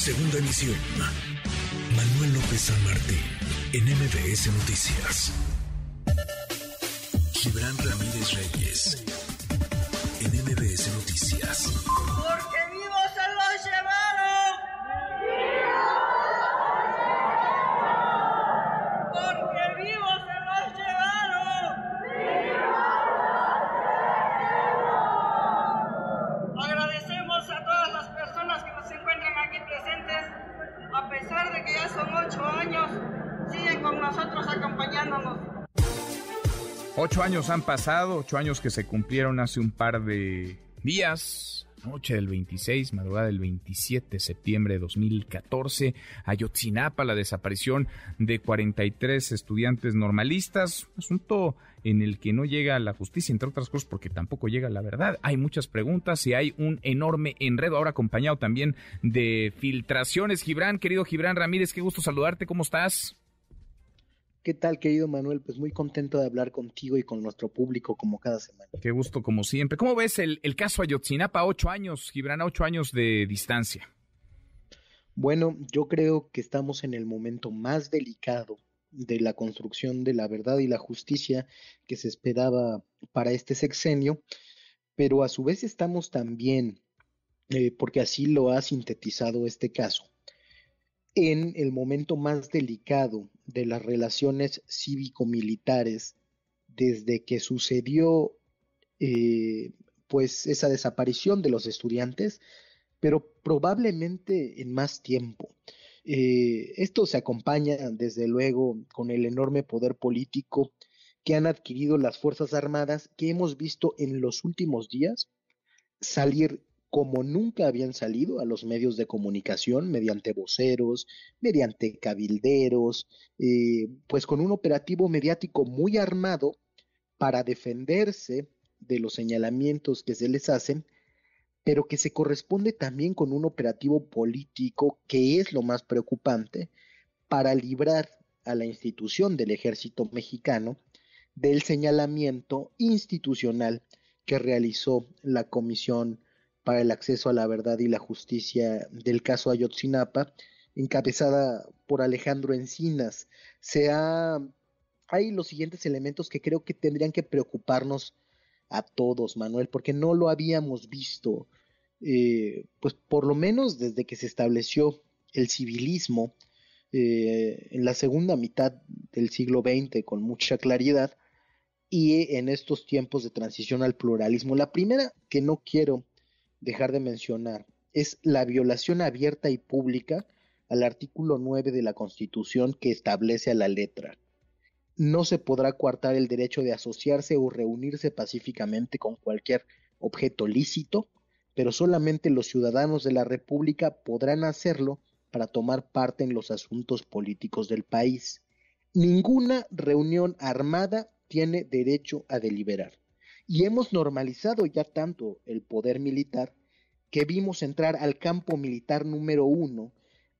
Segunda emisión. Manuel López San Martín, en MBS Noticias. Gibran Ramírez Reyes, en MBS Noticias. Ocho años han pasado, ocho años que se cumplieron hace un par de días. Noche del 26, madrugada del 27 de septiembre de 2014, Ayotzinapa, la desaparición de 43 estudiantes normalistas, asunto en el que no llega la justicia, entre otras cosas, porque tampoco llega la verdad. Hay muchas preguntas y hay un enorme enredo, ahora acompañado también de filtraciones. Gibran, querido Gibran Ramírez, qué gusto saludarte, ¿cómo estás? ¿Qué tal, querido Manuel? Pues muy contento de hablar contigo y con nuestro público como cada semana. Qué gusto, como siempre. ¿Cómo ves el, el caso Ayotzinapa? Ocho años, Gibran, ocho años de distancia. Bueno, yo creo que estamos en el momento más delicado de la construcción de la verdad y la justicia que se esperaba para este sexenio, pero a su vez estamos también, eh, porque así lo ha sintetizado este caso, en el momento más delicado de las relaciones cívico-militares desde que sucedió eh, pues esa desaparición de los estudiantes, pero probablemente en más tiempo. Eh, esto se acompaña desde luego con el enorme poder político que han adquirido las Fuerzas Armadas que hemos visto en los últimos días salir como nunca habían salido a los medios de comunicación mediante voceros, mediante cabilderos, eh, pues con un operativo mediático muy armado para defenderse de los señalamientos que se les hacen, pero que se corresponde también con un operativo político que es lo más preocupante para librar a la institución del ejército mexicano del señalamiento institucional que realizó la Comisión el acceso a la verdad y la justicia del caso Ayotzinapa, encabezada por Alejandro Encinas. Se ha, hay los siguientes elementos que creo que tendrían que preocuparnos a todos, Manuel, porque no lo habíamos visto, eh, pues por lo menos desde que se estableció el civilismo eh, en la segunda mitad del siglo XX con mucha claridad y en estos tiempos de transición al pluralismo. La primera que no quiero dejar de mencionar es la violación abierta y pública al artículo 9 de la Constitución que establece a la letra. No se podrá coartar el derecho de asociarse o reunirse pacíficamente con cualquier objeto lícito, pero solamente los ciudadanos de la República podrán hacerlo para tomar parte en los asuntos políticos del país. Ninguna reunión armada tiene derecho a deliberar. Y hemos normalizado ya tanto el poder militar que vimos entrar al campo militar número uno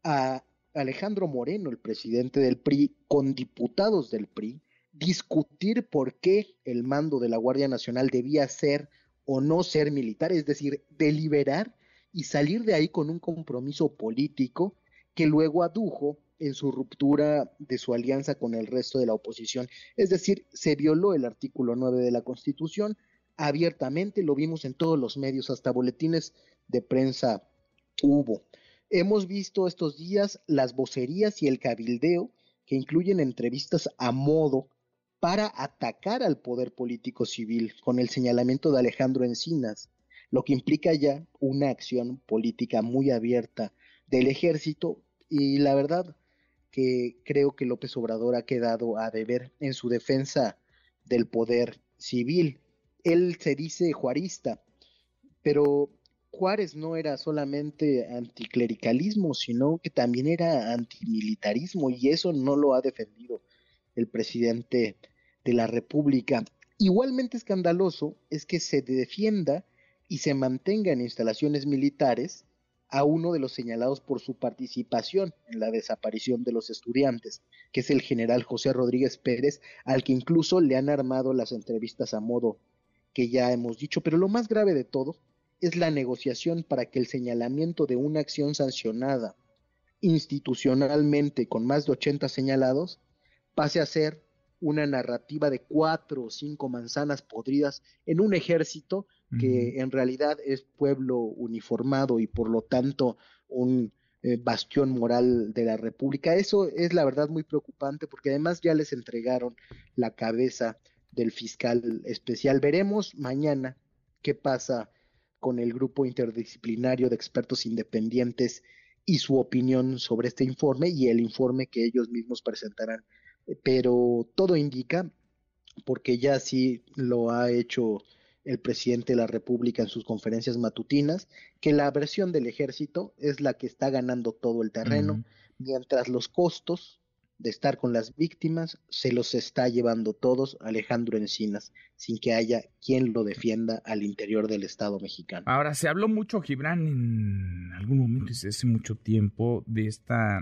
a Alejandro Moreno, el presidente del PRI, con diputados del PRI, discutir por qué el mando de la Guardia Nacional debía ser o no ser militar, es decir, deliberar y salir de ahí con un compromiso político que luego adujo en su ruptura de su alianza con el resto de la oposición. Es decir, se violó el artículo 9 de la Constitución abiertamente, lo vimos en todos los medios, hasta boletines de prensa hubo. Hemos visto estos días las vocerías y el cabildeo que incluyen entrevistas a modo para atacar al poder político civil con el señalamiento de Alejandro Encinas, lo que implica ya una acción política muy abierta del ejército y la verdad que creo que López Obrador ha quedado a deber en su defensa del poder civil. Él se dice juarista, pero Juárez no era solamente anticlericalismo, sino que también era antimilitarismo y eso no lo ha defendido el presidente de la República. Igualmente escandaloso es que se defienda y se mantenga en instalaciones militares a uno de los señalados por su participación en la desaparición de los estudiantes, que es el general José Rodríguez Pérez, al que incluso le han armado las entrevistas a modo que ya hemos dicho, pero lo más grave de todo es la negociación para que el señalamiento de una acción sancionada institucionalmente con más de 80 señalados pase a ser una narrativa de cuatro o cinco manzanas podridas en un ejército que en realidad es pueblo uniformado y por lo tanto un eh, bastión moral de la República. Eso es la verdad muy preocupante porque además ya les entregaron la cabeza del fiscal especial. Veremos mañana qué pasa con el grupo interdisciplinario de expertos independientes y su opinión sobre este informe y el informe que ellos mismos presentarán pero todo indica, porque ya sí lo ha hecho el presidente de la República en sus conferencias matutinas, que la versión del ejército es la que está ganando todo el terreno, mientras los costos de estar con las víctimas se los está llevando todos Alejandro Encinas, sin que haya quien lo defienda al interior del Estado mexicano. Ahora, se habló mucho, Gibran, en algún momento, hace mucho tiempo, de esta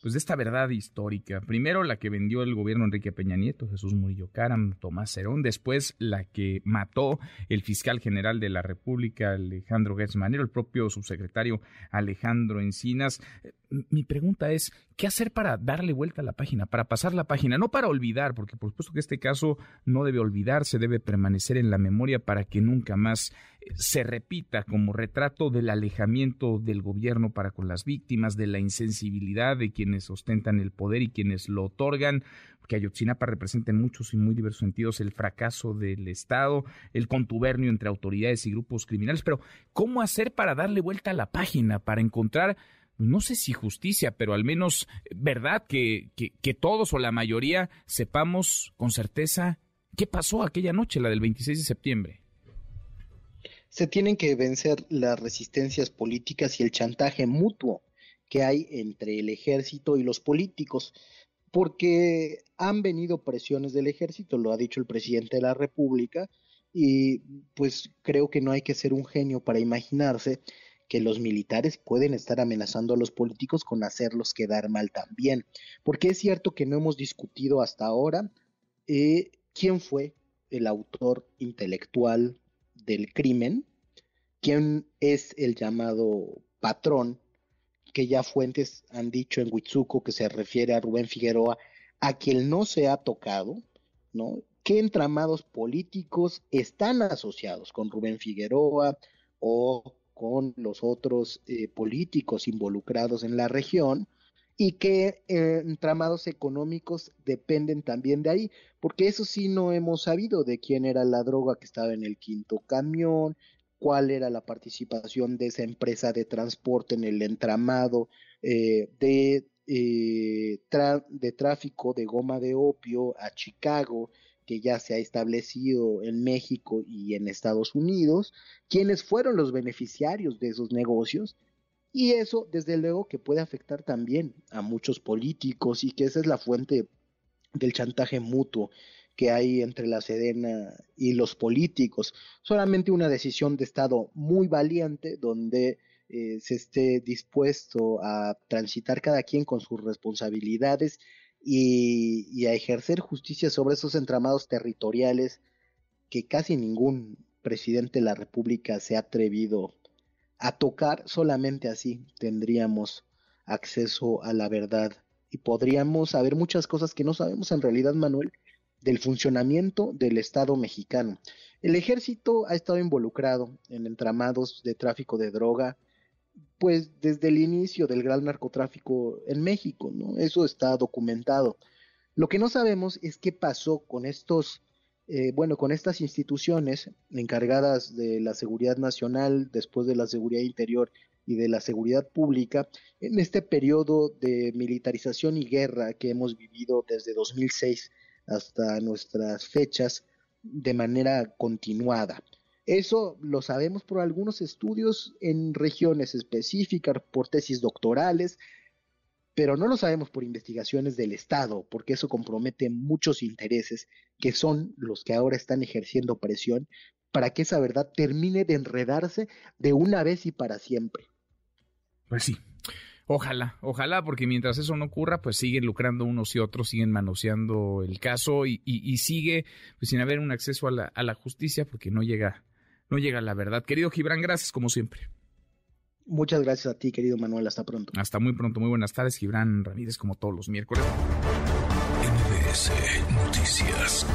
pues de esta verdad histórica. Primero la que vendió el gobierno Enrique Peña Nieto, Jesús Murillo Caram, Tomás Cerón, después la que mató el fiscal general de la República, Alejandro Gertz el propio subsecretario Alejandro Encinas. Mi pregunta es, ¿qué hacer para darle vuelta a la página, para pasar la página? No para olvidar, porque por supuesto que este caso no debe olvidarse, debe permanecer en la memoria para que nunca más eh, se repita como retrato del alejamiento del gobierno para con las víctimas, de la insensibilidad de quienes ostentan el poder y quienes lo otorgan, que Ayotzinapa representa en muchos y muy diversos sentidos el fracaso del Estado, el contubernio entre autoridades y grupos criminales, pero ¿cómo hacer para darle vuelta a la página, para encontrar no sé si justicia, pero al menos verdad que, que, todos o la mayoría sepamos con certeza qué pasó aquella noche, la del 26 de septiembre. Se tienen que vencer las resistencias políticas y el chantaje mutuo que hay entre el ejército y los políticos, porque han venido presiones del ejército, lo ha dicho el presidente de la República, y pues creo que no hay que ser un genio para imaginarse que los militares pueden estar amenazando a los políticos con hacerlos quedar mal también. Porque es cierto que no hemos discutido hasta ahora eh, quién fue el autor intelectual del crimen, quién es el llamado patrón, que ya fuentes han dicho en Huitzuco que se refiere a Rubén Figueroa, a quien no se ha tocado, ¿no? ¿Qué entramados políticos están asociados con Rubén Figueroa o con los otros eh, políticos involucrados en la región y que eh, tramados económicos dependen también de ahí, porque eso sí no hemos sabido de quién era la droga que estaba en el quinto camión, cuál era la participación de esa empresa de transporte en el entramado eh, de, de tráfico de goma de opio a Chicago, que ya se ha establecido en México y en Estados Unidos, quiénes fueron los beneficiarios de esos negocios. Y eso, desde luego, que puede afectar también a muchos políticos y que esa es la fuente del chantaje mutuo que hay entre la Sedena y los políticos. Solamente una decisión de Estado muy valiente donde eh, se esté dispuesto a transitar cada quien con sus responsabilidades y, a ejercer justicia sobre esos entramados territoriales que casi ningún presidente de la República se ha atrevido a tocar, solamente así tendríamos acceso a la verdad y podríamos saber muchas cosas que no sabemos en realidad, Manuel, del funcionamiento del Estado mexicano. El ejército ha estado involucrado en entramados de tráfico de droga, pues desde el inicio del gran narcotráfico en México, ¿no? Eso está documentado. Lo que no sabemos es qué pasó con estos, eh, bueno, con estas instituciones encargadas de la seguridad nacional, después de la seguridad interior y de la seguridad pública, en este periodo de militarización y guerra que hemos vivido desde 2006 hasta nuestras fechas de manera continuada. Eso lo sabemos por algunos estudios en regiones específicas, por tesis doctorales, pero no lo sabemos por investigaciones del Estado, porque eso compromete muchos intereses que son los que ahora están ejerciendo presión para que esa verdad termine de enredarse de una vez y para siempre. Pues sí. Ojalá, ojalá, porque mientras eso no ocurra, pues siguen lucrando unos y otros, siguen manoseando el caso y, sigue pues, sin haber un acceso a la justicia porque no llega no llega la verdad. Querido Gibran, gracias como siempre. Muchas gracias a ti, querido Manuel. Hasta pronto. Hasta muy pronto. Muy buenas tardes, Gibran Ramírez, como todos los miércoles. MBS Noticias.